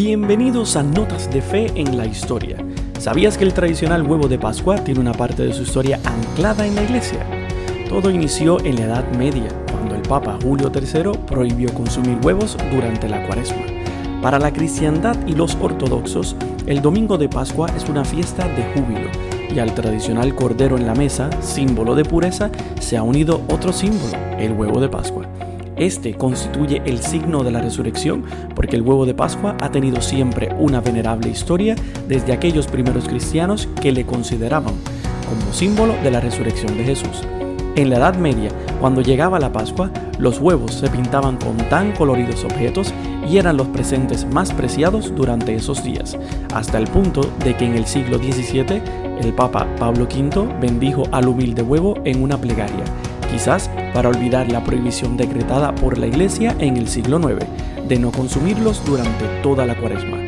Bienvenidos a Notas de Fe en la Historia. ¿Sabías que el tradicional huevo de Pascua tiene una parte de su historia anclada en la iglesia? Todo inició en la Edad Media, cuando el Papa Julio III prohibió consumir huevos durante la cuaresma. Para la cristiandad y los ortodoxos, el domingo de Pascua es una fiesta de júbilo, y al tradicional cordero en la mesa, símbolo de pureza, se ha unido otro símbolo, el huevo de Pascua. Este constituye el signo de la resurrección porque el huevo de Pascua ha tenido siempre una venerable historia desde aquellos primeros cristianos que le consideraban como símbolo de la resurrección de Jesús. En la Edad Media, cuando llegaba la Pascua, los huevos se pintaban con tan coloridos objetos y eran los presentes más preciados durante esos días, hasta el punto de que en el siglo XVII el Papa Pablo V bendijo al humilde huevo en una plegaria quizás para olvidar la prohibición decretada por la Iglesia en el siglo IX de no consumirlos durante toda la cuaresma.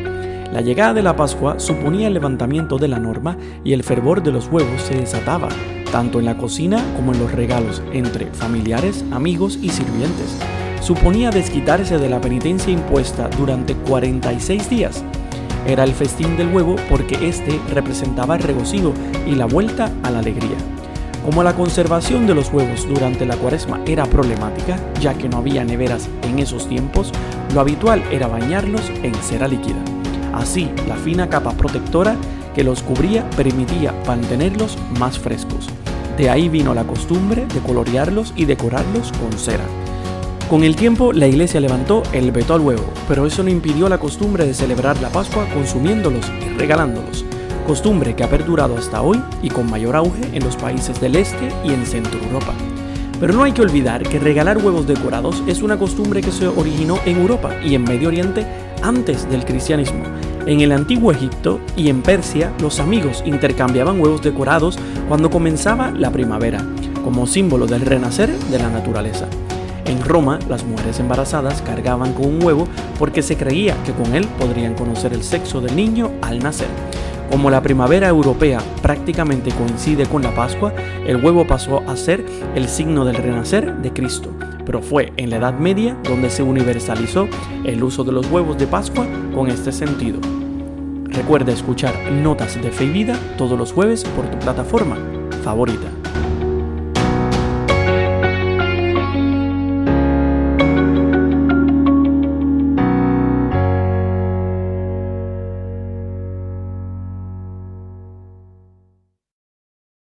La llegada de la Pascua suponía el levantamiento de la norma y el fervor de los huevos se desataba, tanto en la cocina como en los regalos entre familiares, amigos y sirvientes. Suponía desquitarse de la penitencia impuesta durante 46 días. Era el festín del huevo porque éste representaba el regocijo y la vuelta a la alegría. Como la conservación de los huevos durante la cuaresma era problemática, ya que no había neveras en esos tiempos, lo habitual era bañarlos en cera líquida. Así, la fina capa protectora que los cubría permitía mantenerlos más frescos. De ahí vino la costumbre de colorearlos y decorarlos con cera. Con el tiempo, la iglesia levantó el veto al huevo, pero eso no impidió la costumbre de celebrar la Pascua consumiéndolos y regalándolos costumbre que ha perdurado hasta hoy y con mayor auge en los países del este y en Centro Europa. Pero no hay que olvidar que regalar huevos decorados es una costumbre que se originó en Europa y en Medio Oriente antes del cristianismo. En el antiguo Egipto y en Persia, los amigos intercambiaban huevos decorados cuando comenzaba la primavera, como símbolo del renacer de la naturaleza. En Roma, las mujeres embarazadas cargaban con un huevo porque se creía que con él podrían conocer el sexo del niño al nacer. Como la primavera europea prácticamente coincide con la Pascua, el huevo pasó a ser el signo del renacer de Cristo, pero fue en la Edad Media donde se universalizó el uso de los huevos de Pascua con este sentido. Recuerda escuchar Notas de Fe y Vida todos los jueves por tu plataforma favorita.